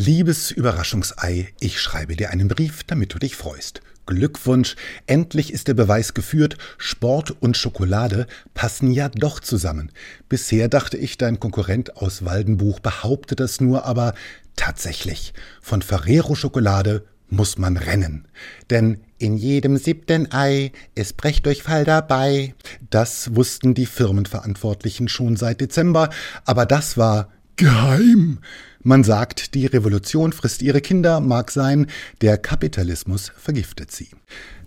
Liebes Überraschungsei, ich schreibe dir einen Brief, damit du dich freust. Glückwunsch, endlich ist der Beweis geführt, Sport und Schokolade passen ja doch zusammen. Bisher dachte ich, dein Konkurrent aus Waldenbuch behaupte das nur, aber tatsächlich, von Ferrero Schokolade muss man rennen. Denn in jedem siebten Ei ist Brechdurchfall dabei. Das wussten die Firmenverantwortlichen schon seit Dezember, aber das war geheim. Man sagt, die Revolution frisst ihre Kinder, mag sein, der Kapitalismus vergiftet sie.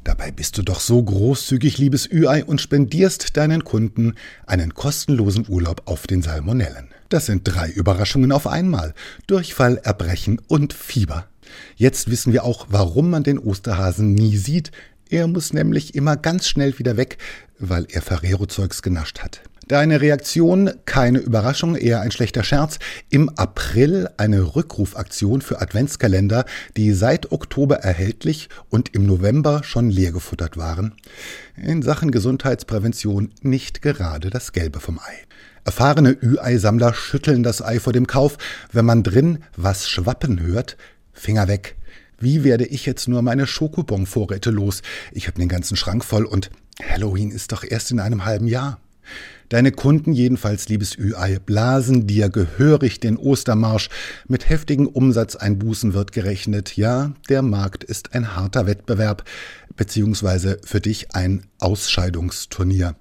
Dabei bist du doch so großzügig, liebes Ü-Ei, und spendierst deinen Kunden einen kostenlosen Urlaub auf den Salmonellen. Das sind drei Überraschungen auf einmal. Durchfall, Erbrechen und Fieber. Jetzt wissen wir auch, warum man den Osterhasen nie sieht. Er muss nämlich immer ganz schnell wieder weg, weil er Ferrero-Zeugs genascht hat. Deine Reaktion, keine Überraschung, eher ein schlechter Scherz. Im April eine Rückrufaktion für Adventskalender, die seit Oktober erhältlich und im November schon leergefuttert waren. In Sachen Gesundheitsprävention nicht gerade das Gelbe vom Ei. Erfahrene Ü-Ei-Sammler schütteln das Ei vor dem Kauf, wenn man drin was schwappen hört. Finger weg. Wie werde ich jetzt nur meine Schokobon-Vorräte los? Ich habe den ganzen Schrank voll und Halloween ist doch erst in einem halben Jahr. Deine Kunden jedenfalls, liebes Ü-Ei, blasen dir gehörig den Ostermarsch. Mit heftigen Umsatzeinbußen wird gerechnet. Ja, der Markt ist ein harter Wettbewerb, beziehungsweise für dich ein Ausscheidungsturnier.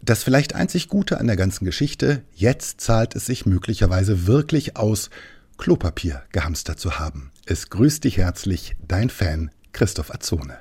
Das vielleicht einzig Gute an der ganzen Geschichte, jetzt zahlt es sich möglicherweise wirklich aus, Klopapier gehamstert zu haben. Es grüßt dich herzlich, dein Fan Christoph Azone.